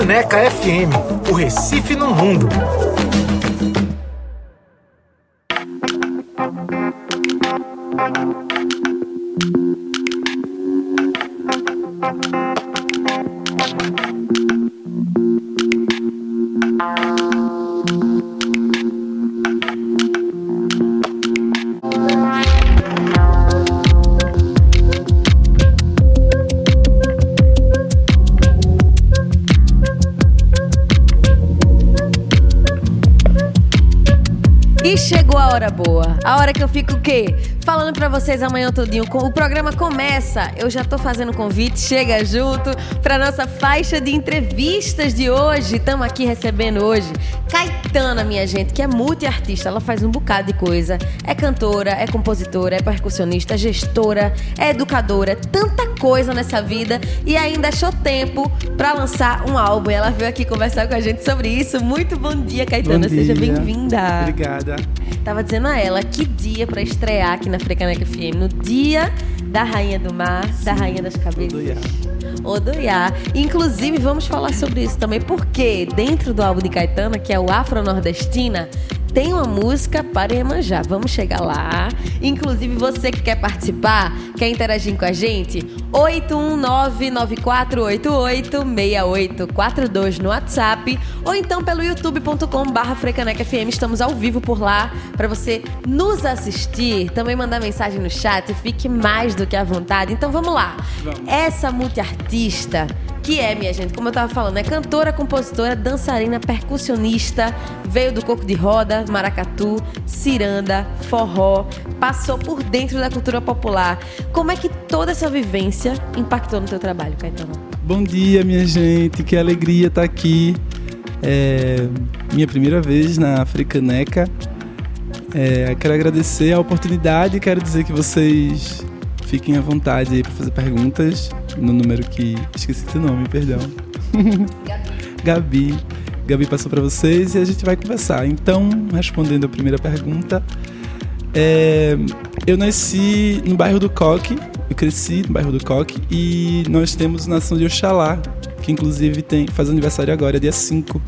Caneca FM, o Recife no mundo. Para vocês amanhã todinho. O programa começa. Eu já tô fazendo convite. Chega junto para nossa faixa de entrevistas de hoje. Estamos aqui recebendo hoje Caetana, minha gente, que é multiartista. Ela faz um bocado de coisa. É cantora, é compositora, é percussionista, é gestora, é educadora. Tanta coisa nessa vida e ainda achou tempo para lançar um álbum. E ela veio aqui conversar com a gente sobre isso. Muito bom dia, Caetana. Bom dia. Seja bem-vinda. Obrigada. Tava dizendo a ela que dia para estrear aqui na Frecaneca FM, no dia da Rainha do Mar, Sim. da Rainha das Cabeças. Odoiá. Inclusive, vamos falar sobre isso também, porque dentro do álbum de Caetana, que é o Afro Nordestina, tem uma música para Iemanjá. Vamos chegar lá. Inclusive, você que quer participar, quer interagir com a gente, 819-9488-6842 no WhatsApp ou então pelo youtube.com/barra FM. Estamos ao vivo por lá para você nos assistir. Também mandar mensagem no chat. Fique mais do que à vontade. Então vamos lá. Vamos. Essa multiartista que é, minha gente, como eu tava falando, é cantora, compositora, dançarina, percussionista, veio do coco de roda, maracatu, ciranda, forró, passou por dentro da cultura popular. Como é que toda essa vivência impactou no teu trabalho, Caetano? Bom dia, minha gente, que alegria estar aqui. É minha primeira vez na Africaneca. É, quero agradecer a oportunidade quero dizer que vocês fiquem à vontade aí para fazer perguntas no número que. Esqueci seu nome, perdão. Gabi. Gabi. Gabi passou para vocês e a gente vai conversar. Então, respondendo a primeira pergunta, é, eu nasci no bairro do Coque, eu cresci no bairro do Coque e nós temos Nação de Oxalá, que inclusive tem, faz aniversário agora, dia 5.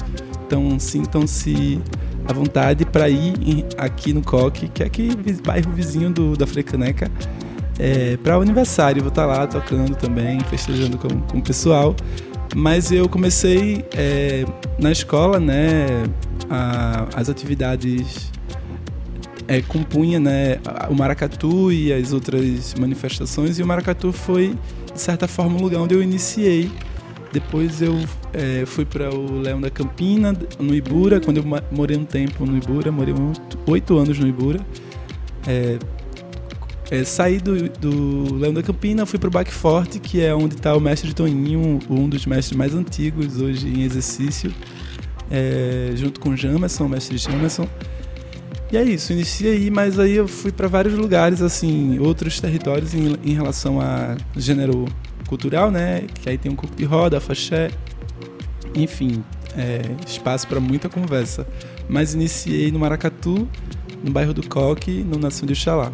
Então, sintam-se à vontade para ir aqui no Coque, que é aqui bairro vizinho do, da Frecaneca é, para o aniversário. Vou estar tá lá tocando também, festejando com, com o pessoal. Mas eu comecei é, na escola, né, a, as atividades é, compunha né, o maracatu e as outras manifestações. E o maracatu foi, de certa forma, o lugar onde eu iniciei. Depois eu é, fui para o Leão da Campina, no Ibura, quando eu morei um tempo no Ibura, morei oito anos no Ibura. É, é, saí do, do Leão da Campina, fui pro Baque Forte, que é onde está o mestre Toninho, um dos mestres mais antigos hoje em exercício, é, junto com o Jamerson, o mestre Jamerson. E é isso, iniciei aí, mas aí eu fui para vários lugares, assim, outros territórios em, em, relação a gênero cultural, né? Que aí tem um corpo de roda, faxé, enfim, é, espaço para muita conversa. Mas iniciei no Maracatu, no bairro do Coque, no Nação de Oxalá.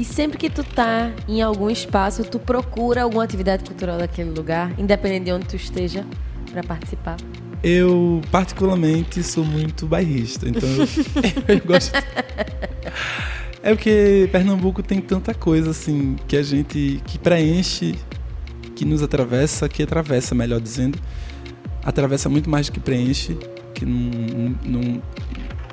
E sempre que tu tá em algum espaço, tu procura alguma atividade cultural daquele lugar, independente de onde tu esteja, para participar? Eu, particularmente, sou muito bairrista, então eu, eu gosto. É porque Pernambuco tem tanta coisa assim que a gente que preenche, que nos atravessa, que atravessa, melhor dizendo, atravessa muito mais do que preenche, que num, num,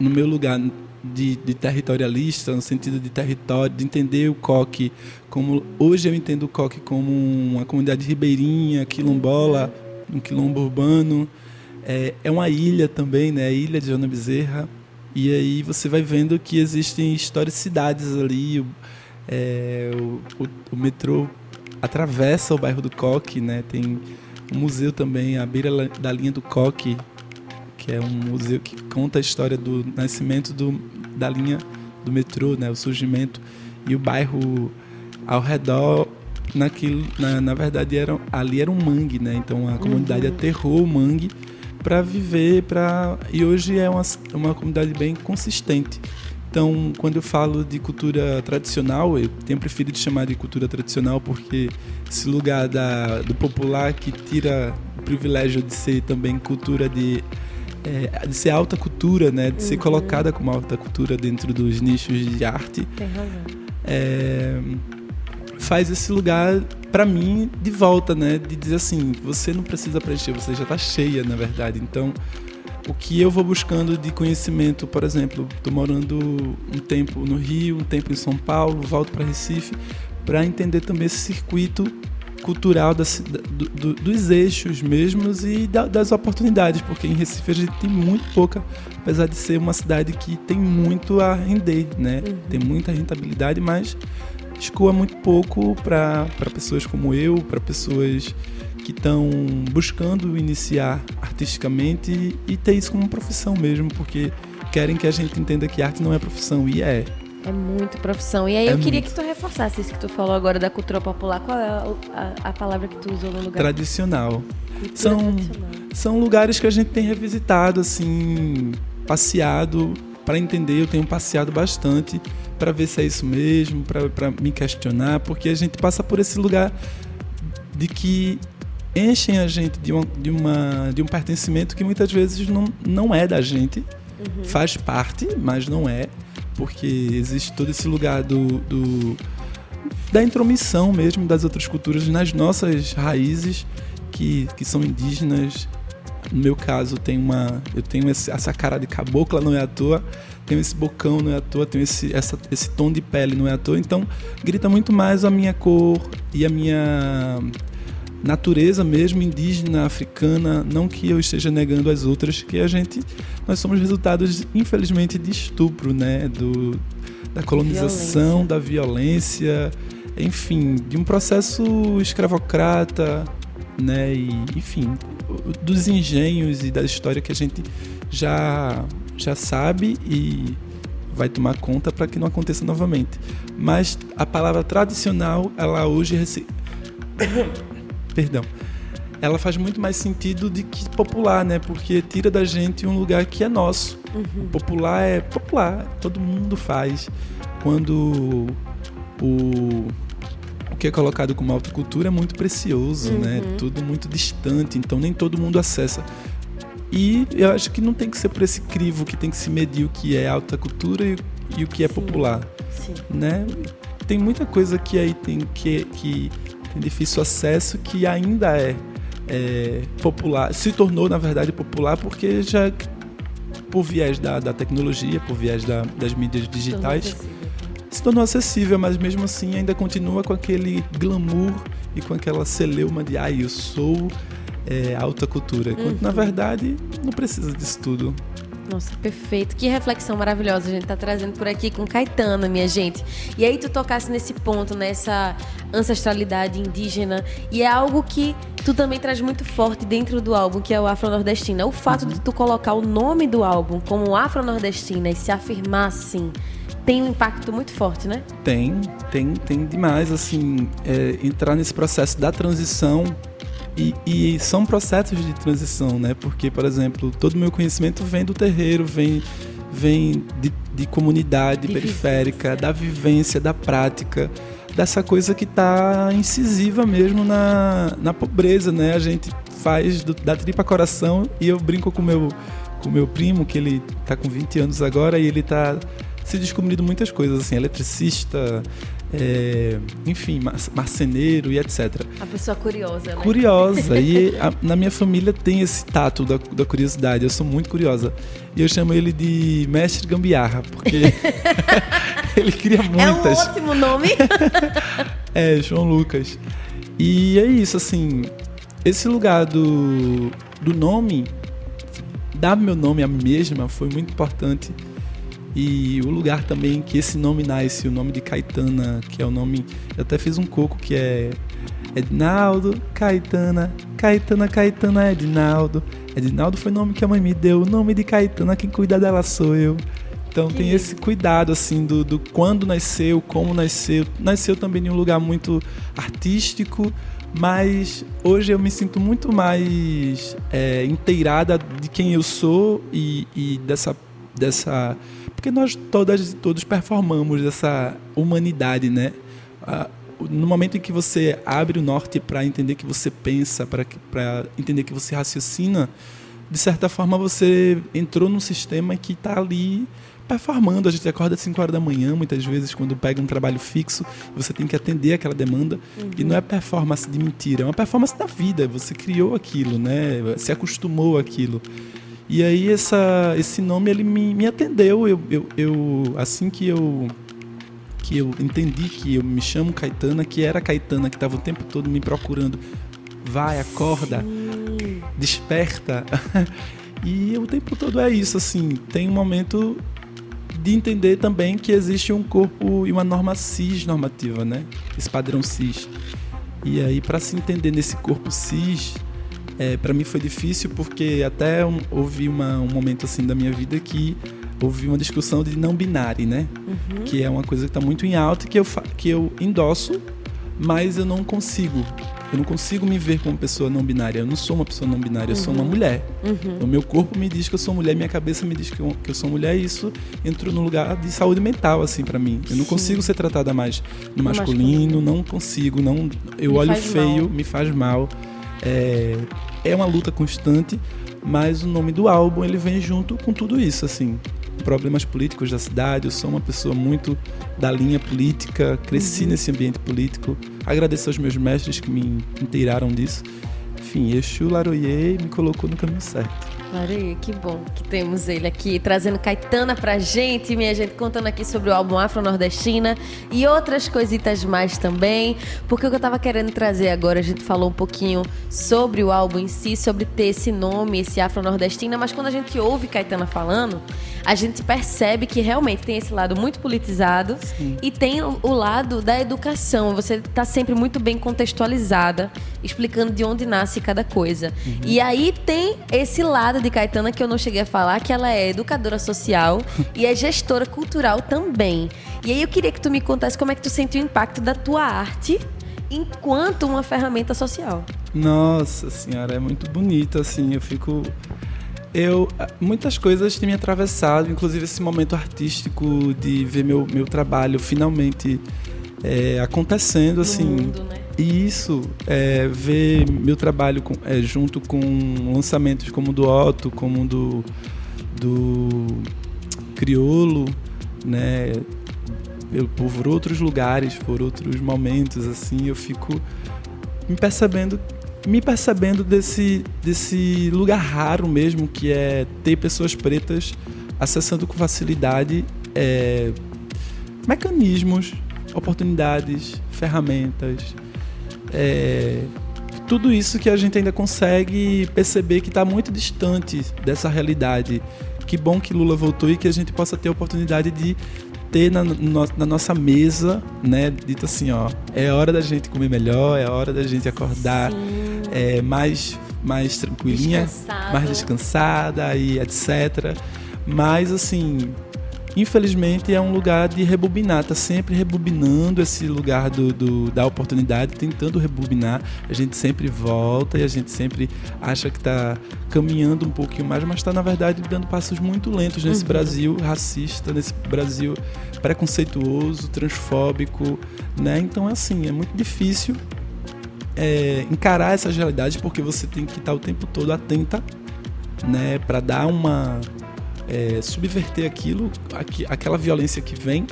no meu lugar de, de, territorialista, no sentido de território, de entender o coque como. Hoje eu entendo o coque como uma comunidade ribeirinha, quilombola, um quilombo urbano. É, é uma ilha também, né? A ilha de Joana Bezerra. E aí você vai vendo que existem historicidades ali. É, o, o, o, metrô atravessa o bairro do Coque, né? Tem um museu também à beira da linha do Coque, que é um museu que conta a história do nascimento do, da linha do metrô, né, o surgimento e o bairro ao redor naquilo, na, na verdade era ali era um mangue, né? Então a comunidade uhum. aterrou o mangue para viver, para e hoje é uma, uma comunidade bem consistente. Então, quando eu falo de cultura tradicional, eu tenho preferido chamar de cultura tradicional porque esse lugar da, do popular que tira o privilégio de ser também cultura de, é, de ser alta cultura, né? De uhum. ser colocada como alta cultura dentro dos nichos de arte. Tem razão. É, faz esse lugar para mim de volta, né? De dizer assim, você não precisa preencher, você já está cheia, na verdade. Então, o que eu vou buscando de conhecimento, por exemplo, estou morando um tempo no Rio, um tempo em São Paulo, volto para Recife, para entender também esse circuito cultural das, do, do, dos eixos mesmos e da, das oportunidades, porque em Recife a gente tem muito pouca, apesar de ser uma cidade que tem muito a render, né? Uhum. Tem muita rentabilidade, mas escoa muito pouco para pessoas como eu, para pessoas que estão buscando iniciar artisticamente e, ter isso como profissão mesmo, porque querem que a gente entenda que arte não é profissão e é. É muito profissão. E aí é eu queria muito. que tu reforçasse isso que tu falou agora da cultura popular. Qual é a, a, a palavra que tu usou no lugar? Tradicional. são, tradicional. são lugares que a gente tem revisitado, assim, passeado para entender. Eu tenho passeado bastante para ver se é isso mesmo, para me questionar, porque a gente passa por esse lugar de que enchem a gente de, uma, de, uma, de um pertencimento que muitas vezes não, não é da gente, uhum. faz parte, mas não é, porque existe todo esse lugar do, do, da intromissão mesmo das outras culturas nas nossas raízes, que, que são indígenas. No meu caso, tem uma, eu tenho essa cara de cabocla, não é à toa, tenho esse bocão, não é à toa, tenho esse, essa, esse tom de pele, não é à toa. Então, grita muito mais a minha cor e a minha natureza mesmo indígena africana, não que eu esteja negando as outras, que a gente nós somos resultados infelizmente de estupro, né, do da colonização, violência. da violência, enfim, de um processo escravocrata, né, e enfim, dos engenhos e da história que a gente já já sabe e vai tomar conta para que não aconteça novamente. Mas a palavra tradicional, ela hoje perdão, ela faz muito mais sentido de que popular, né? Porque tira da gente um lugar que é nosso. Uhum. Popular é popular, todo mundo faz. Quando o, o que é colocado como alta cultura é muito precioso, né? uhum. né? Tudo muito distante, então nem todo mundo acessa. E eu acho que não tem que ser por esse crivo que tem que se medir o que é alta cultura e, e o que é Sim. popular, Sim. né? Tem muita coisa que aí tem que, que tem difícil acesso, que ainda é, é, popular, se tornou na verdade popular porque já por viés da, da tecnologia, por viés da, das mídias digitais, se tornou acessível, mas mesmo assim ainda continua com aquele glamour e com aquela celeuma de ah, eu sou é, alta cultura, enquanto uhum. na verdade não precisa disso tudo. Nossa, perfeito. Que reflexão maravilhosa a gente tá trazendo por aqui com Caetana, minha gente. E aí tu tocasse nesse ponto, nessa ancestralidade indígena, e é algo que tu também traz muito forte dentro do álbum, que é o Afro-Nordestina. O fato uhum. de tu colocar o nome do álbum como Afro-Nordestina e se afirmar assim, tem um impacto muito forte, né? Tem, tem, tem demais, assim, é, entrar nesse processo da transição e, e, são processos de transição, né? Porque, por exemplo, todo o meu conhecimento vem do terreiro, vem, vem de, de comunidade de periférica, vivência. da vivência, da prática, dessa coisa que está incisiva mesmo na, na pobreza, né? A gente faz do, da tripa coração e eu brinco com meu com meu primo que ele está com 20 anos agora e ele está se descobrindo muitas coisas assim, eletricista, é, enfim, marceneiro e etc. A pessoa curiosa, né? Curiosa. e a, na minha família tem esse tato da, da, curiosidade. Eu sou muito curiosa. E eu chamo ele de mestre gambiarra, porque ele cria muitas. É um ótimo nome. é, João Lucas. E é isso, assim. Esse lugar do, do nome, dar meu nome a mesma, foi muito importante e o lugar também que esse nome nasce, o nome de Caetana, que é o nome. Eu até fiz um coco que é Edinaldo, Caetana, Caetana, Caetana, Edinaldo. Edinaldo foi o nome que a mãe me deu, o nome de Caetana, quem cuida dela sou eu. Então tem esse cuidado assim do, do quando nasceu, como nasceu. Nasceu também em um lugar muito artístico, mas hoje eu me sinto muito mais é, inteirada de quem eu sou e, e dessa, dessa porque nós todas e todos performamos essa humanidade, né? no momento em que você abre o norte para entender que você pensa, para entender que você raciocina, de certa forma você entrou num sistema que está ali performando. A gente acorda às 5 horas da manhã, muitas vezes, quando pega um trabalho fixo, você tem que atender aquela demanda. Uhum. E não é performance de mentira, é uma performance da vida. Você criou aquilo, né? Se acostumou àquilo. E aí essa, esse nome ele me, me atendeu. Eu, eu, eu, assim que eu que eu entendi que eu me chamo Caetana, que era Caetana que estava o tempo todo me procurando. Vai, acorda, Sim. desperta. e o tempo todo é isso, assim. Tem um momento de entender também que existe um corpo e uma norma cis normativa, né? Esse padrão cis. E aí, para se entender nesse corpo cis, é, para mim foi difícil porque até um, houve uma, um momento assim da minha vida que houve uma discussão de não binário, né? Uhum. Que é uma coisa que está muito em alta que eu, que eu endosso, mas eu não consigo. Eu não consigo me ver como pessoa não binária. Eu não sou uma pessoa não binária, uhum. eu sou uma uhum. mulher. Uhum. O meu corpo me diz que eu sou mulher, minha cabeça me diz que eu, que eu sou mulher, e isso entrou no lugar de saúde mental, assim, para mim. Eu não Sim. consigo ser tratada mais no masculino, masculino, não consigo, não. Eu me olho feio, mal. me faz mal. É, é uma luta constante, mas o nome do álbum ele vem junto com tudo isso, assim. Problemas políticos da cidade, eu sou uma pessoa muito da linha política, cresci uhum. nesse ambiente político. Agradeço aos meus mestres que me inteiraram disso. Enfim, Exu Laroye me colocou no caminho certo. Maria, que bom que temos ele aqui, trazendo Caetana pra gente, minha gente, contando aqui sobre o álbum Afro-Nordestina e outras coisitas mais também. Porque o que eu tava querendo trazer agora, a gente falou um pouquinho sobre o álbum em si, sobre ter esse nome, esse Afro-Nordestina, mas quando a gente ouve Caetana falando, a gente percebe que realmente tem esse lado muito politizado Sim. e tem o lado da educação. Você está sempre muito bem contextualizada, explicando de onde nasce cada coisa. Uhum. E aí tem esse lado de Caetana que eu não cheguei a falar, que ela é educadora social e é gestora cultural também. E aí eu queria que tu me contasse como é que tu sente o impacto da tua arte enquanto uma ferramenta social. Nossa senhora, é muito bonito, assim, eu fico eu muitas coisas têm me atravessado, inclusive esse momento artístico de ver meu, meu trabalho finalmente é, acontecendo assim. Mundo, né? E isso, é, ver meu trabalho com, é, junto com lançamentos como o do Otto, como o do, do Criolo, né? Por outros lugares, por outros momentos, assim, eu fico me percebendo me percebendo desse, desse lugar raro mesmo, que é ter pessoas pretas acessando com facilidade é, mecanismos, oportunidades, ferramentas, é, tudo isso que a gente ainda consegue perceber que está muito distante dessa realidade. Que bom que Lula voltou e que a gente possa ter a oportunidade de ter na, no, na, nossa mesa, né, dito assim, ó, é hora da gente comer melhor, é hora da gente acordar é, mais, mais tranquilinha, Descansado. mais descansada e etc. Mas assim, infelizmente é um lugar de rebobinar, tá sempre rebobinando esse lugar do, do, da oportunidade, tentando rebobinar. A gente sempre volta e a gente sempre acha que está caminhando um pouquinho mais, mas está na verdade dando passos muito lentos nesse uhum. Brasil racista, nesse Brasil preconceituoso, transfóbico, né? Então assim, é muito difícil é, encarar essas realidades porque você tem que estar o tempo todo atenta, né, para dar uma é, subverter aquilo, aqu aquela violência que vem,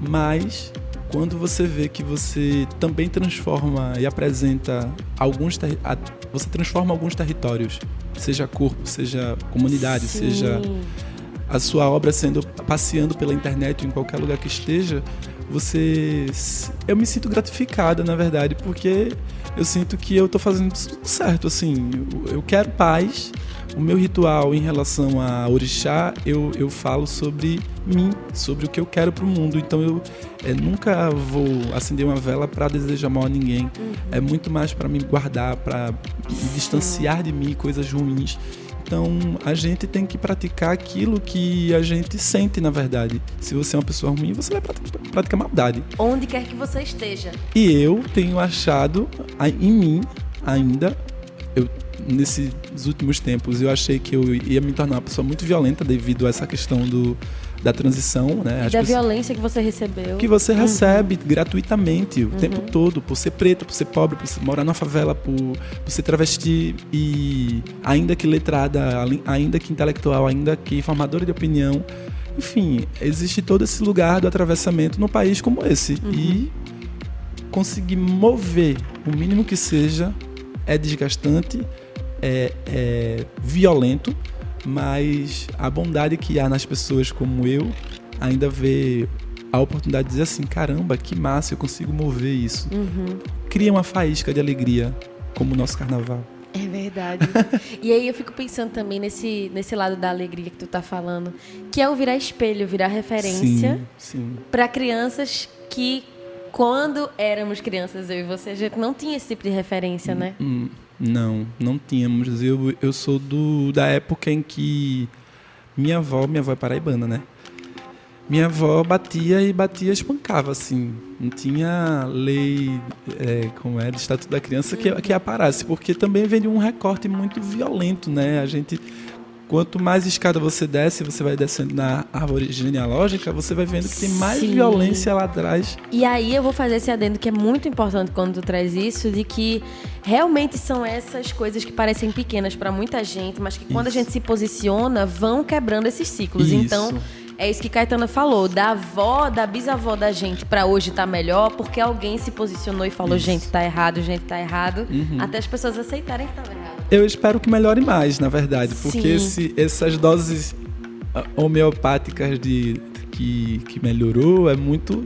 mas quando você vê que você também transforma e apresenta alguns você transforma alguns territórios, seja corpo, seja comunidade, Sim. seja a sua obra sendo passeando pela internet em qualquer lugar que esteja, você eu me sinto gratificada, na verdade, porque eu sinto que eu estou fazendo tudo certo, assim, eu quero paz, o meu ritual em relação a orixá, eu, eu falo sobre mim, sobre o que eu quero para o mundo. Então eu é, nunca vou acender uma vela para desejar mal a ninguém. Uhum. É muito mais para me guardar, para me distanciar de mim coisas ruins. Então a gente tem que praticar aquilo que a gente sente, na verdade. Se você é uma pessoa ruim, você vai praticar maldade. Onde quer que você esteja. E eu tenho achado em mim ainda eu nesses últimos tempos eu achei que eu ia me tornar uma pessoa muito violenta devido a essa questão do da transição, né? As da pessoas, violência que você recebeu. Que você uhum. recebe gratuitamente o uhum. tempo todo, por ser preto, por ser pobre, por morar na favela, por, por ser travesti e ainda que letrada, ainda que intelectual, ainda que formadora de opinião. Enfim, existe todo esse lugar do atravessamento num país como esse. Uhum. E conseguir mover o mínimo que seja é desgastante, é, é violento, mas a bondade que há nas pessoas como eu ainda vê a oportunidade de dizer assim: caramba, que massa, eu consigo mover isso. Uhum. Cria uma faísca de alegria, como o nosso carnaval. É verdade. e aí eu fico pensando também nesse, nesse lado da alegria que tu tá falando, que é o virar espelho, virar referência para crianças que quando éramos crianças, eu e você, a gente não tinha esse tipo de referência, né? Hum, não, não tínhamos. Eu, eu sou do, da época em que minha avó, minha avó é paraibana, né? Minha avó batia e batia, espancava, assim. Não tinha lei, é, como é, de Estatuto da Criança que, que aparasse, porque também de um recorte muito violento, né? A gente quanto mais escada você desce, você vai descendo na árvore genealógica, você vai vendo que tem mais Sim. violência lá atrás. E aí eu vou fazer esse adendo que é muito importante quando tu traz isso, de que realmente são essas coisas que parecem pequenas para muita gente, mas que quando isso. a gente se posiciona, vão quebrando esses ciclos. Isso. Então, é isso que Caetana falou, da avó, da bisavó da gente para hoje tá melhor, porque alguém se posicionou e falou, isso. gente, tá errado, gente, tá errado, uhum. até as pessoas aceitarem que tá errado. Eu espero que melhore mais, na verdade, porque esse, essas doses ah, homeopáticas de que, que melhorou é muito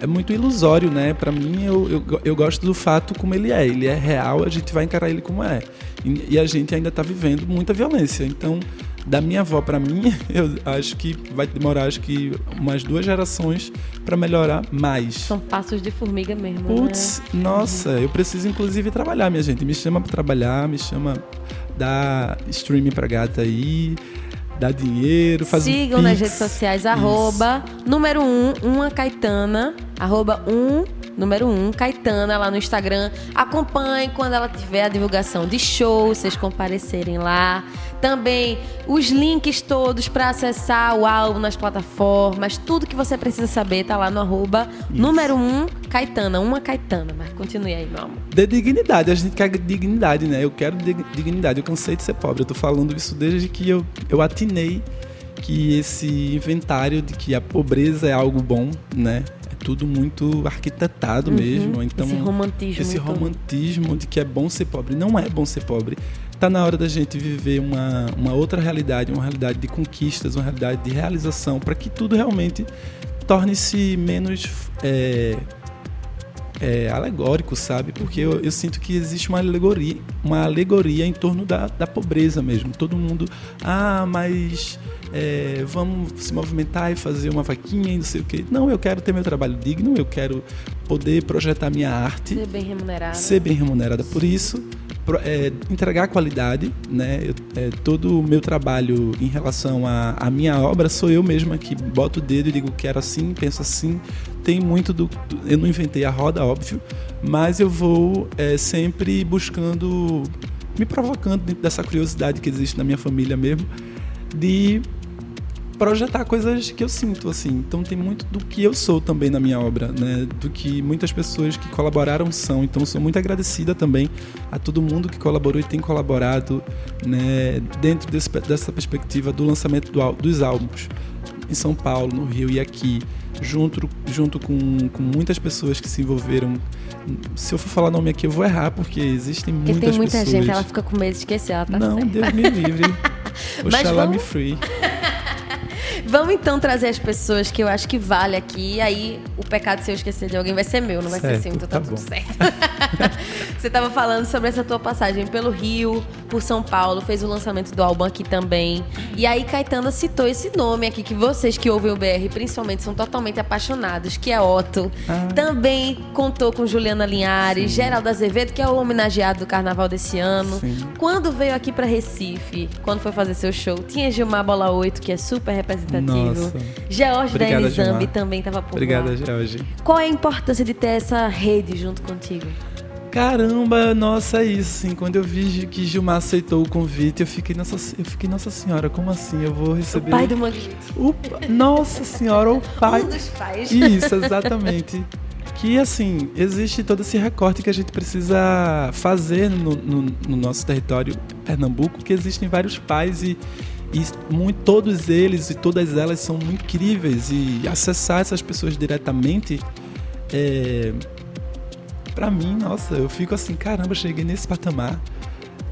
é muito ilusório, né? Para mim, eu, eu, eu, gosto do fato como ele é. Ele é real, a gente vai encarar ele como é. E, e a gente ainda está vivendo muita violência. Então, da minha avó para mim, eu acho que vai demorar acho que umas duas gerações para melhorar mais. São passos de formiga mesmo. Putz, né? nossa, eu preciso inclusive trabalhar, minha gente. Me chama para trabalhar, me chama dar streaming para gata aí dá dinheiro, faz Sigam um nas redes sociais, arroba, número um, uma Caetana, arroba um número 1, um, Caetana, lá no Instagram. Acompanhe quando ela tiver a divulgação de show, vocês comparecerem lá. Também os links todos para acessar o álbum nas plataformas, tudo que você precisa saber tá lá no arroba número 1, um, Caetana, uma Caetana. Mas continue aí, meu amor. De dignidade, a gente quer dignidade, né? Eu quero dignidade, eu cansei de ser pobre. Eu tô falando isso desde que eu, eu atinei que esse inventário de que a pobreza é algo bom, né? Tudo muito arquitetado uhum, mesmo. Então, esse romantismo. Esse romantismo de que é bom ser pobre. Não é bom ser pobre. Está na hora da gente viver uma, uma outra realidade, uma realidade de conquistas, uma realidade de realização, para que tudo realmente torne-se menos é, é, alegórico, sabe? Porque eu, eu, sinto que existe uma alegoria, uma alegoria em torno da, da pobreza mesmo. Todo mundo, ah, mas é, vamos se movimentar e fazer uma vaquinha e não sei o quê. Não, eu quero ter meu trabalho digno, eu quero poder projetar minha arte. Ser bem remunerada. Ser bem remunerada por isso. É, entregar qualidade, né? Eu, é, todo o meu trabalho em relação à minha obra sou eu mesma que boto o dedo e digo quero assim, penso assim. Tem muito do, eu não inventei a roda, óbvio, mas eu vou é, sempre buscando, me provocando dentro dessa curiosidade que existe na minha família mesmo, de projetar coisas que eu sinto, assim. Então tem muito do que eu sou também na minha obra, né? Do que muitas pessoas que colaboraram são. Então sou muito agradecida também a todo mundo que colaborou e tem colaborado, né? Dentro desse, dessa perspectiva do lançamento do, dos álbuns em São Paulo, no Rio e aqui, junto, junto com, com muitas pessoas que se envolveram. Se eu for falar nome aqui, eu vou errar, porque existem porque muitas pessoas. Porque tem muita gente, ela fica com medo de esquecer, ela tá Não. Deus me livre. Oxalá vamos... me free. Vamos então trazer as pessoas que eu acho que vale aqui. E aí, o pecado se eu esquecer de alguém vai ser meu, não vai certo, ser seu, então tá, tá tudo certo. Você estava falando sobre essa tua passagem pelo Rio, por São Paulo, fez o lançamento do álbum aqui também. E aí, Caetana citou esse nome aqui que vocês que ouvem o BR principalmente são totalmente apaixonados, que é Otto. Ah. Também contou com Juliana Linhares, Sim. Geraldo Azevedo, que é o homenageado do carnaval desse ano. Sim. Quando veio aqui para Recife, quando foi fazer seu show, tinha Gilmar Bola 8, que é super representativo. Nossa. George Obrigada, da Enizambi também estava por Obrigada, lá. George. Qual é a importância de ter essa rede junto contigo? Caramba, nossa, é isso, assim, quando eu vi que Gilmar aceitou o convite, eu fiquei, nossa, eu fiquei, nossa senhora, como assim? Eu vou receber... O pai do Manguito. O, nossa senhora, o pai... Um dos pais. Isso, exatamente. que, assim, existe todo esse recorte que a gente precisa fazer no, no, no nosso território Pernambuco, que existem vários pais e, e muito, todos eles e todas elas são incríveis e acessar essas pessoas diretamente é, para mim, nossa, eu fico assim, caramba, cheguei nesse patamar.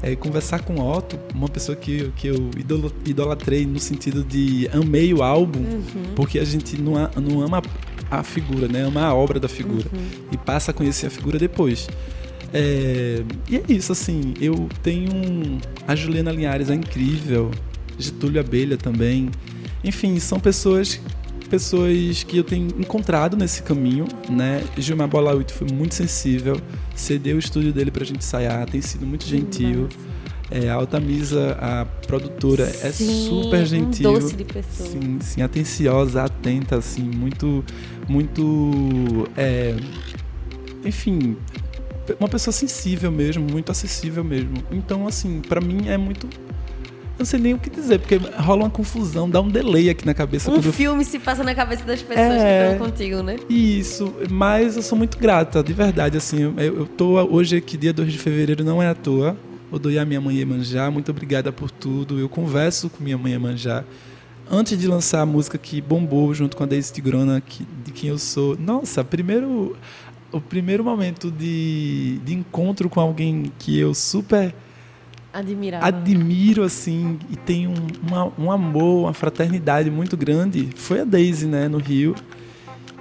É, conversar com Otto, uma pessoa que, que eu idolatrei no sentido de amei o álbum, uhum. porque a gente não, não ama a figura, né? Ama a obra da figura uhum. e passa a conhecer a figura depois. É, e é isso, assim, eu tenho a Juliana Linhares é incrível, Getúlio Abelha também. Enfim, são pessoas pessoas que eu tenho encontrado nesse caminho, né? Gilmar Bolauito foi muito sensível, cedeu o estúdio dele pra gente ensaiar, tem sido muito gentil. É, a Altamisa, a produtora, é sim, é super gentil. Um doce de pessoa. Sim, sim, atenciosa, atenta, assim, muito, muito, é, enfim, uma pessoa sensível mesmo, muito acessível mesmo. Então, assim, para mim é muito não sei nem o que dizer, porque rola uma confusão, dá um delay aqui na cabeça. Um filme eu... se passa na cabeça das pessoas é... que estão contigo, né? Isso, mas eu sou muito grata, de verdade, assim, eu, eu tô hoje aqui, dia 2 de fevereiro, não é à toa, a minha mãe Iemanjá, muito obrigada por tudo, eu converso com minha mãe Iemanjá, antes de lançar a música que bombou junto com a Daisy Tigrona, que, de quem eu sou, nossa, primeiro, o primeiro momento de, de encontro com alguém que eu super Admirava. admiro assim e tenho um, uma, um amor, uma fraternidade muito grande foi a Daisy, né, no Rio.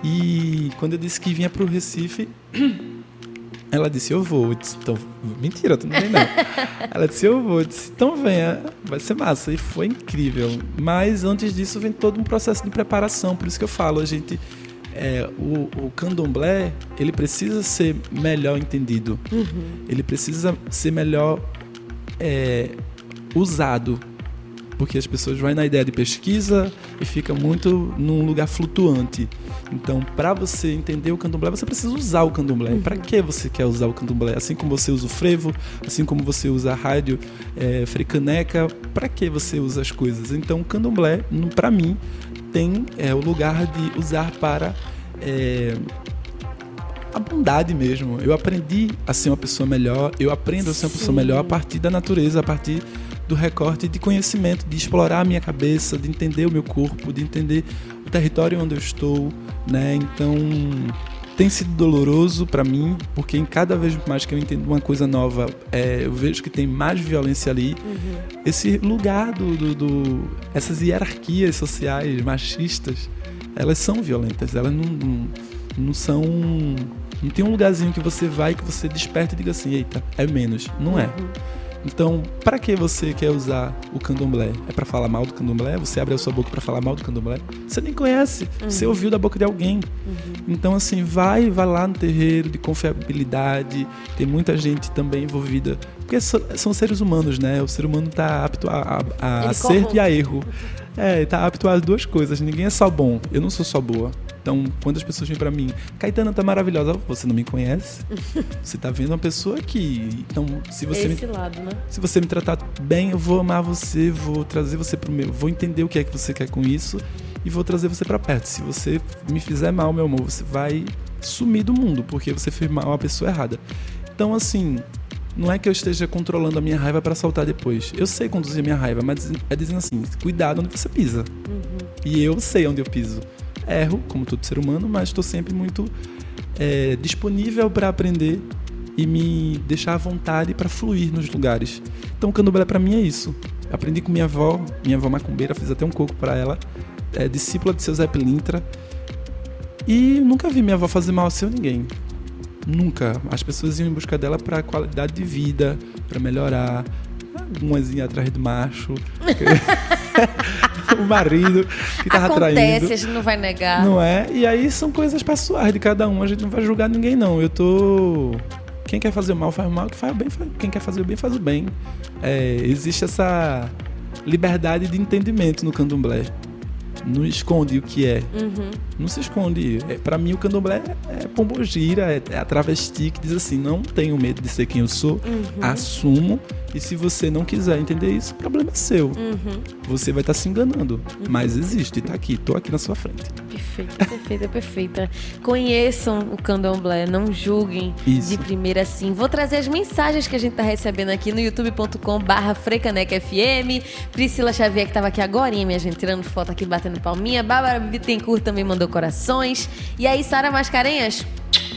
E quando eu disse que vinha para o Recife, ela disse eu vou. Eu disse, então, mentira, tu não vem não. ela disse eu vou. Eu disse, então venha, vai ser massa. E foi incrível. Mas antes disso vem todo um processo de preparação. Por isso que eu falo, a gente é, o, o, candomblé ele precisa ser melhor entendido. Uhum. Ele precisa ser melhor é, usado. Porque as pessoas vão na ideia de pesquisa e fica muito num lugar flutuante. Então, para você entender o candomblé, você precisa usar o candomblé. Uhum. Para que você quer usar o candomblé? Assim como você usa o frevo, assim como você usa a rádio é, frecaneca, para que você usa as coisas? Então, o candomblé, para mim, tem é, o lugar de usar para é, a bondade mesmo. Eu aprendi a ser uma pessoa melhor, eu aprendo a ser uma pessoa melhor a partir da natureza, a partir do recorte de conhecimento, de explorar a minha cabeça, de entender o meu corpo, de entender o território onde eu estou, né? Então, tem sido doloroso para mim, porque em cada vez mais que eu entendo uma coisa nova, é, eu vejo que tem mais violência ali. Uhum. Esse lugar do, do, do, essas hierarquias sociais machistas, elas são violentas, elas não, não, não são não tem um lugarzinho que você vai que você desperta e diga assim, eita, é menos. Não é. Uhum. Então, para que você quer usar o candomblé? É para falar mal do candomblé? Você abre a sua boca para falar mal do candomblé? Você nem conhece, uhum. você ouviu da boca de alguém. Uhum. Então, assim, vai, vai lá no terreiro de confiabilidade. Tem muita gente também envolvida. Porque são seres humanos, né? O ser humano está apto a, a, a acerto e a erro. É, tá apto a duas coisas. Ninguém é só bom. Eu não sou só boa. Então, quando as pessoas vêm para mim, Caetana tá maravilhosa, você não me conhece. você tá vendo uma pessoa que, então, se você Esse me, lado, né? se você me tratar bem, eu vou amar você, vou trazer você pro meu, vou entender o que é que você quer com isso e vou trazer você para perto. Se você me fizer mal, meu amor, você vai sumir do mundo porque você fez mal a pessoa errada. Então, assim, não é que eu esteja controlando a minha raiva para soltar depois. Eu sei conduzir a minha raiva, mas é dizendo assim: cuidado onde você pisa. Uhum. E eu sei onde eu piso erro, como todo ser humano, mas estou sempre muito é, disponível para aprender e me deixar à vontade para fluir nos lugares. Então, o candomblé para mim é isso. Aprendi com minha avó, minha avó macumbeira, fiz até um coco para ela, é discípula de seu Zé Pilintra. E nunca vi minha avó fazer mal a seu ninguém. Nunca. As pessoas iam em busca dela para qualidade de vida, para melhorar. Iam atrás do macho. o marido que tava Acontece, traindo. Acontece, a gente não vai negar. Não é? E aí são coisas pessoais de cada um. A gente não vai julgar ninguém, não. Eu tô. Quem quer fazer o mal faz o mal, quem faz bem, faz... quem quer fazer o bem faz o bem. É, existe essa liberdade de entendimento no candomblé. Não esconde o que é. Uhum. Não se esconde. É, para mim, o candomblé é, é pombogira, é, é a travesti que diz assim: não tenho medo de ser quem eu sou, uhum. assumo. E se você não quiser entender isso, o problema é seu. Uhum. Você vai estar tá se enganando. Uhum. Mas existe, está aqui, estou aqui na sua frente. Perfeita, perfeita, perfeita. Conheçam o candomblé, não julguem isso. de primeira assim. Vou trazer as mensagens que a gente está recebendo aqui no youtube.com/barra FM. Priscila Xavier, que estava aqui agora, minha gente, tirando foto aqui, batendo palminha. Bárbara Bittencourt também mandou corações. E aí, Sara Mascarenhas,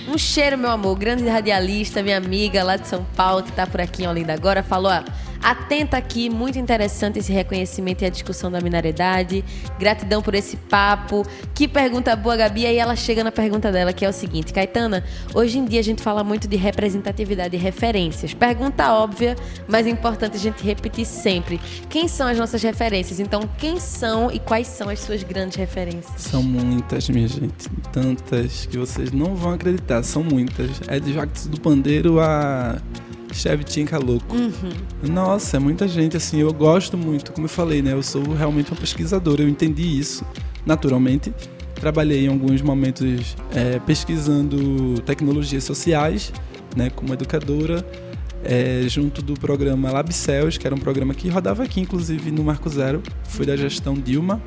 um cheiro, meu amor. Grande radialista, minha amiga lá de São Paulo, que tá por aqui em Olinda agora, falou: ó, atenta aqui, muito interessante esse reconhecimento e a discussão da minoriedade. Gratidão por esse papo. Que pergunta boa, Gabi. Aí ela chega na pergunta dela, que é o seguinte: Caetana, hoje em dia a gente fala muito de representatividade e referências. Pergunta óbvia, mas importante a gente repetir sempre. Quem são as nossas referências? Então, quem são e quais são as suas grandes referências? São muitas, minha gente. Tantas que vocês não vão acreditar são muitas. É de Jacques do Pandeiro a Shevchenko louco. Uhum. Nossa, é muita gente, assim, eu gosto muito, como eu falei, né? Eu sou realmente uma pesquisadora, eu entendi isso naturalmente. Trabalhei em alguns momentos é, pesquisando tecnologias sociais, né, como educadora, é, junto do programa Labcels, que era um programa que rodava aqui, inclusive, no Marco Zero, foi da gestão Dilma.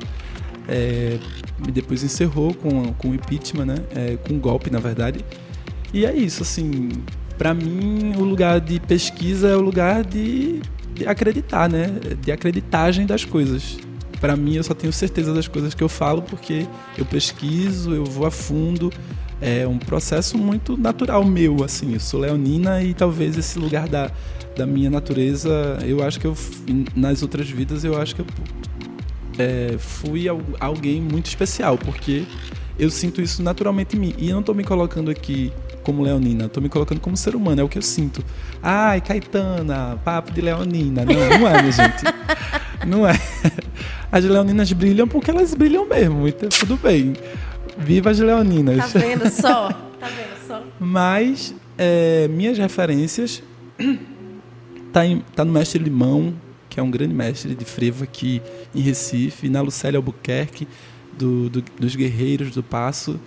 É, e depois encerrou com, com o impeachment, né? É, com um golpe, na verdade. E é isso, assim, para mim o lugar de pesquisa é o lugar de, de acreditar, né? De acreditagem das coisas. Para mim eu só tenho certeza das coisas que eu falo porque eu pesquiso, eu vou a fundo. É um processo muito natural meu, assim. Eu sou leonina e talvez esse lugar da, da minha natureza, eu acho que eu nas outras vidas eu acho que eu é, fui alguém muito especial, porque eu sinto isso naturalmente em mim. E eu não estou me colocando aqui como leonina, estou me colocando como ser humano, é o que eu sinto. Ai, Caetana, papo de leonina. Não, não é, minha gente. Não é. As leoninas brilham porque elas brilham mesmo, então tudo bem. Viva as leoninas. Tá vendo só? Tá vendo só? Mas é, minhas referências tá, em, tá no Mestre Limão, que é um grande mestre de frevo aqui em Recife, na Lucélia Albuquerque, do, do, dos Guerreiros do Passo,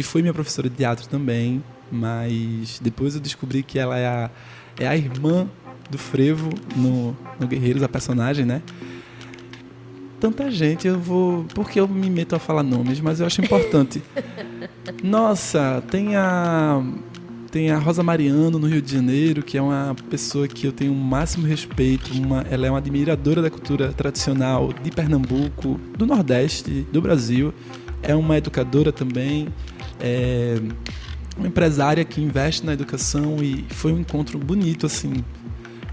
que foi minha professora de teatro também, mas depois eu descobri que ela é a, é a irmã do frevo no, no Guerreiros, a personagem, né? Tanta gente, eu vou. Porque eu me meto a falar nomes, mas eu acho importante. Nossa, tem a tem a Rosa Mariano no Rio de Janeiro, que é uma pessoa que eu tenho o máximo respeito. Uma, ela é uma admiradora da cultura tradicional de Pernambuco, do Nordeste, do Brasil. É uma educadora também, é uma empresária que investe na educação e foi um encontro bonito assim.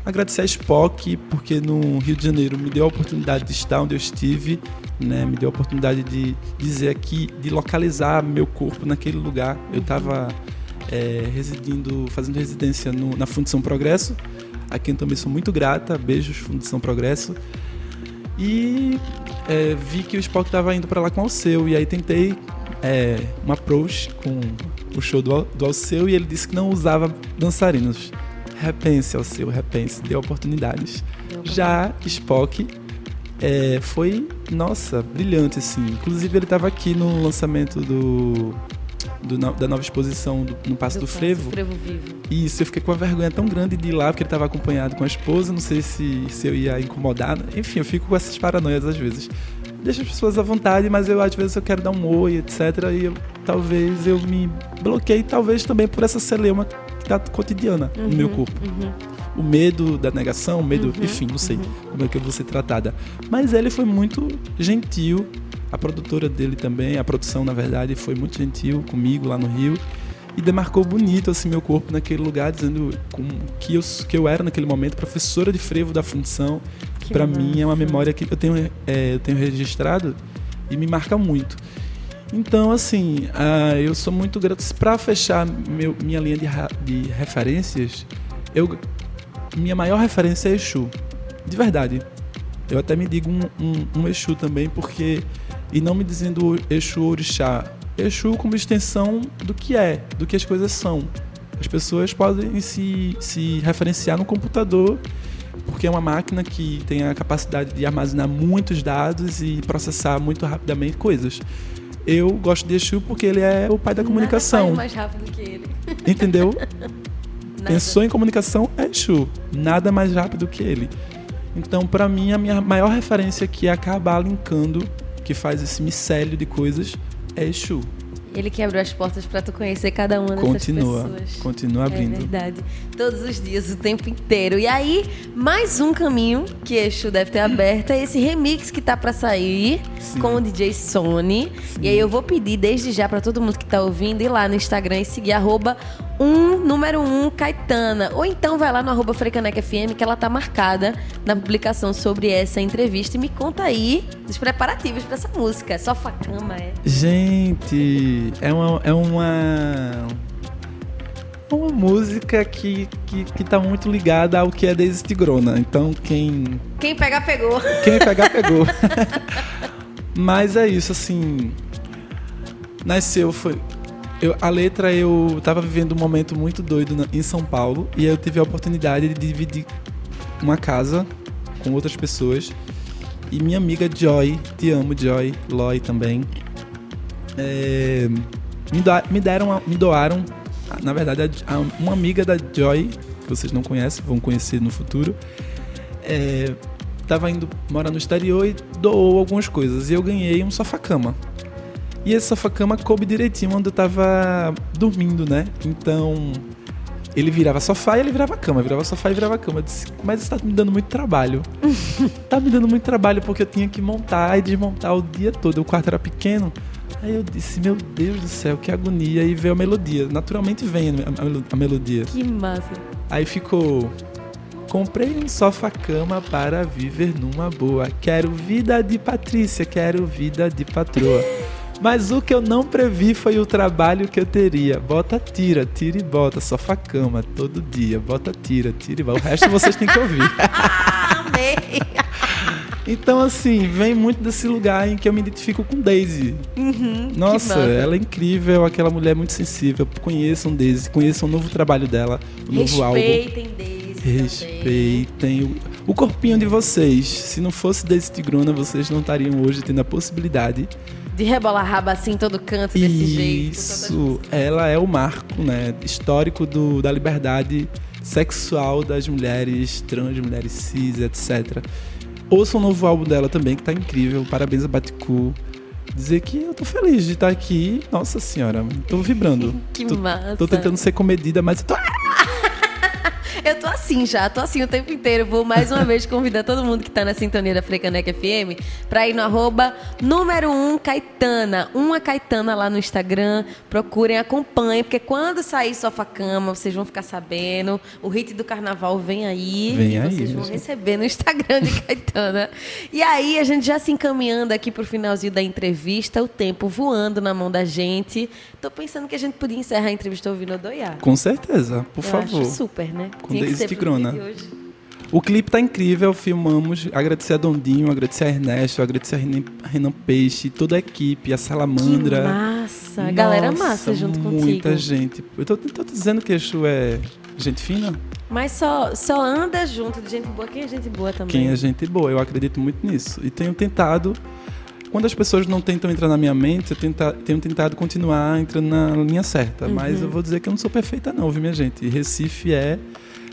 Agradecer a Spock porque no Rio de Janeiro me deu a oportunidade de estar onde eu estive, né? Me deu a oportunidade de dizer aqui, de localizar meu corpo naquele lugar. Eu estava é, residindo, fazendo residência no, na Fundição Progresso, a quem também sou muito grata. Beijos, Fundição Progresso. E é, vi que o Spock estava indo para lá com o Alceu, e aí tentei é, um approach com o show do, do Alceu e ele disse que não usava dançarinos. Repense, Alceu, repense, deu oportunidades. Já Spock é, foi, nossa, brilhante, assim. Inclusive, ele estava aqui no lançamento do do, da nova exposição do, no Passo do, do Frevo. Frevo Vivo. Isso, eu fiquei com uma vergonha tão grande de ir lá, porque ele estava acompanhado com a esposa, não sei se, se eu ia incomodar. Enfim, eu fico com essas paranoias às vezes. Deixa as pessoas à vontade, mas eu às vezes eu quero dar um oi, etc. E eu, talvez eu me bloqueei, talvez também por essa celeuma que tá cotidiana uhum, no meu corpo. Uhum. O medo da negação, o medo, uhum, enfim, não sei uhum. como é que eu vou ser tratada. Mas ele foi muito gentil a produtora dele também, a produção na verdade, foi muito gentil comigo lá no Rio e demarcou bonito assim meu corpo naquele lugar, dizendo que eu, que eu era naquele momento professora de frevo da função. Para mim é uma memória que eu tenho, é, eu tenho registrado e me marca muito. Então, assim, uh, eu sou muito grato. Para fechar meu, minha linha de, de referências, eu, minha maior referência é Exu. De verdade. Eu até me digo um, um, um Exu também, porque e não me dizendo Exu Orixá. Exu como extensão do que é, do que as coisas são. As pessoas podem se, se referenciar no computador, porque é uma máquina que tem a capacidade de armazenar muitos dados e processar muito rapidamente coisas. Eu gosto de Exu porque ele é o pai da comunicação. Nada mais rápido que ele. Entendeu? Pensou em comunicação é Exu. Nada mais rápido que ele. Então, para mim, a minha maior referência que acabar linkando, que faz esse micélio de coisas, é Exu. Ele que abriu as portas pra tu conhecer cada uma dessas Continua, pessoas. continua É abrindo. verdade. Todos os dias, o tempo inteiro. E aí, mais um caminho que Exu deve ter aberto é esse remix que tá pra sair Sim. com o DJ Sony. E aí eu vou pedir desde já pra todo mundo que tá ouvindo ir lá no Instagram e seguir arroba um, número um, Caetana. Ou então vai lá no arroba Frecanec FM que ela tá marcada na publicação sobre essa entrevista. E me conta aí dos preparativos pra essa música. Só facama, é. Gente, é uma, é uma, uma música que, que, que tá muito ligada ao que é Daisy Tigrona. Então, quem, Quem pegar, pegou. quem pegar, pegou. Mas é isso, assim. Nasceu, foi. Eu, a letra eu tava vivendo um momento muito doido na- em São Paulo e eu tive a oportunidade de dividir uma casa com outras pessoas. E minha amiga Joy, te amo, Joy, Loy também, é, me, me deram, me doaram, na verdade, a- a- uma amiga da Joy, que vocês não conhecem, vão conhecer no futuro, é, tava indo morar no exterior e doou algumas coisas. E eu ganhei um sofá-cama. E esse sofá-cama coube direitinho onde eu tava dormindo, né? Então, ele virava sofá e ele virava cama, virava sofá e virava cama. Eu disse, mas isso tá me dando muito trabalho. tá me dando muito trabalho porque eu tinha que montar e desmontar o dia todo. O quarto era pequeno. Aí eu disse, meu Deus do céu, que agonia. E veio a melodia. Naturalmente vem a, melo- a melodia. Que massa. Aí ficou. Comprei um sofá-cama para viver numa boa. Quero vida de Patrícia, quero vida de patroa. Mas o que eu não previ foi o trabalho que eu teria. Bota, tira, tira e bota. Sofá-cama todo dia. Bota, tira, tira e bota. O resto vocês têm que ouvir. Amei. Então, assim, vem muito desse lugar em que eu me identifico com Daisy. Uhum, Nossa, ela é incrível, aquela mulher muito sensível. Conheçam Daisy, conheçam o novo trabalho dela, o novo álbum. Respeitem Daisy. Respeitem o, o corpinho de vocês. Se não fosse Daisy Tigrona, vocês não estariam hoje tendo a possibilidade. De rebolar raba assim em todo canto, desse jeito. Isso, ela é o marco, né, histórico do, da liberdade sexual das mulheres trans, mulheres cis, etc. Ouçam o novo álbum dela também, que tá incrível. Parabéns a Baticu. Dizer que eu tô feliz de estar aqui. Nossa senhora, tô vibrando. Que tô, massa. Tô tentando ser comedida, mas eu tô Eu tô assim já, tô assim o tempo inteiro. Vou mais uma vez convidar todo mundo que tá na sintonia da Frecaneca FM pra ir no arroba número 1 um, Caetana. Uma Caetana lá no Instagram. Procurem, acompanhem, porque quando sair Sofá Cama, vocês vão ficar sabendo. O hit do carnaval vem aí. Vem e aí, vocês vão receber no Instagram de Caetana. e aí, a gente já se encaminhando aqui pro finalzinho da entrevista, o tempo voando na mão da gente. Tô pensando que a gente podia encerrar a entrevista ouvindo o Doiá. Com certeza, por Eu favor. acho super, né? Com Daisy Tigrona. O clipe tá incrível, filmamos. Agradecer a Dondinho, agradecer a Ernesto, agradecer a Renan, Renan Peixe, toda a equipe, a Salamandra. Que massa. A galera massa junto Muita contigo. gente. Eu tô, tô dizendo que Exu é gente fina? Mas só, só anda junto de gente boa. Quem é gente boa também? Quem é gente boa? Eu acredito muito nisso. E tenho tentado. Quando as pessoas não tentam entrar na minha mente, eu tenta, tenho tentado continuar entrando na linha certa. Mas Uhum. eu vou dizer que eu não sou perfeita, não, viu, minha gente? E Recife é.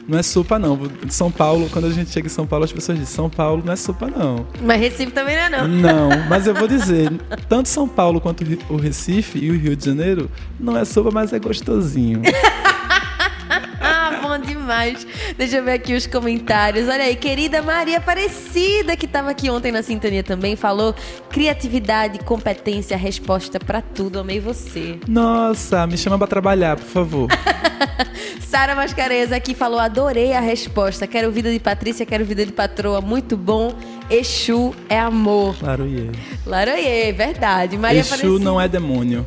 Não é sopa, não. São Paulo, quando a gente chega em São Paulo, as pessoas dizem: São Paulo não é sopa, não. Mas Recife também não é, não. Não, mas eu vou dizer: tanto São Paulo quanto o Recife e o Rio de Janeiro não é sopa, mas é gostosinho. Demais. Deixa eu ver aqui os comentários. Olha aí, querida Maria Aparecida, que estava aqui ontem na sintonia também, falou criatividade, competência, resposta pra tudo. Amei você. Nossa, me chama pra trabalhar, por favor. Sara Mascareza aqui falou: adorei a resposta. Quero vida de Patrícia, quero vida de patroa. Muito bom. Exu é amor. Claro, e Laroie, verdade. Maria Exu Aparecida. não é demônio.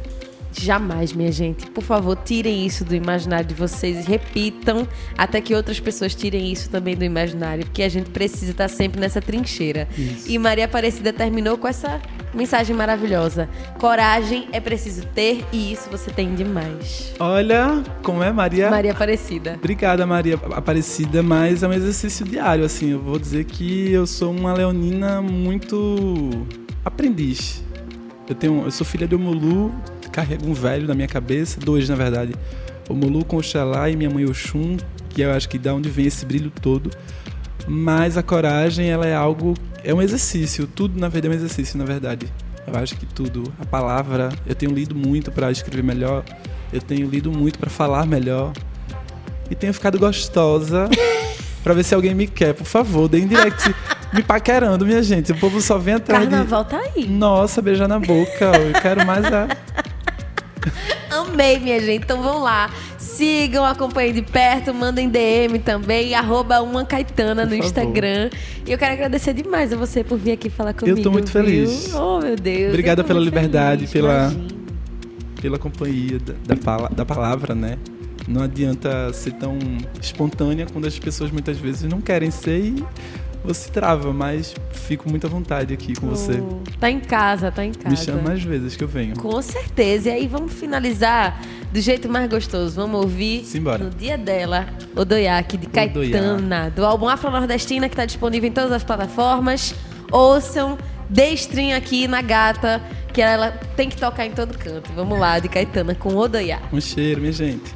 Jamais, minha gente. Por favor, tirem isso do imaginário de vocês e repitam até que outras pessoas tirem isso também do imaginário, porque a gente precisa estar sempre nessa trincheira. Isso. E Maria Aparecida terminou com essa mensagem maravilhosa. Coragem é preciso ter e isso você tem demais. Olha, como é, Maria? Maria Aparecida. Obrigada, Maria Aparecida, mas é um exercício diário, assim. Eu vou dizer que eu sou uma leonina muito aprendiz. Eu, tenho, eu sou filha de Omulu, carrego um velho na minha cabeça, dois na verdade. Omulu com Oxalá e minha mãe Oxum, que eu acho que dá onde vem esse brilho todo. Mas a coragem, ela é algo, é um exercício. Tudo na vida é um exercício, na verdade. Eu acho que tudo, a palavra, eu tenho lido muito para escrever melhor, eu tenho lido muito para falar melhor e tenho ficado gostosa para ver se alguém me quer. Por favor, deem direct me paquerando, minha gente. O povo só vem atrás Carnaval de... tá aí. Nossa, beijar na boca. Eu quero mais a... Amei, minha gente. Então vão lá. Sigam, acompanhem de perto, mandem DM também, arroba uma Caetana no Instagram. E eu quero agradecer demais a você por vir aqui falar comigo. Eu tô muito viu? feliz. Oh, meu Deus. Obrigada pela liberdade, feliz, pela, pela companhia da, da, da palavra, né? Não adianta ser tão espontânea quando as pessoas muitas vezes não querem ser e você trava, mas fico muito à vontade aqui com você. Tá em casa, tá em casa. Me chama mais vezes que eu venho. Com certeza. E aí vamos finalizar do jeito mais gostoso. Vamos ouvir Simbora. no dia dela, o Doiaque de Caetana, do álbum Afro Nordestina, que está disponível em todas as plataformas. Ouçam, dê stream aqui na gata, que ela tem que tocar em todo canto. Vamos lá, de Caetana com o Odoiá. Um cheiro, minha gente.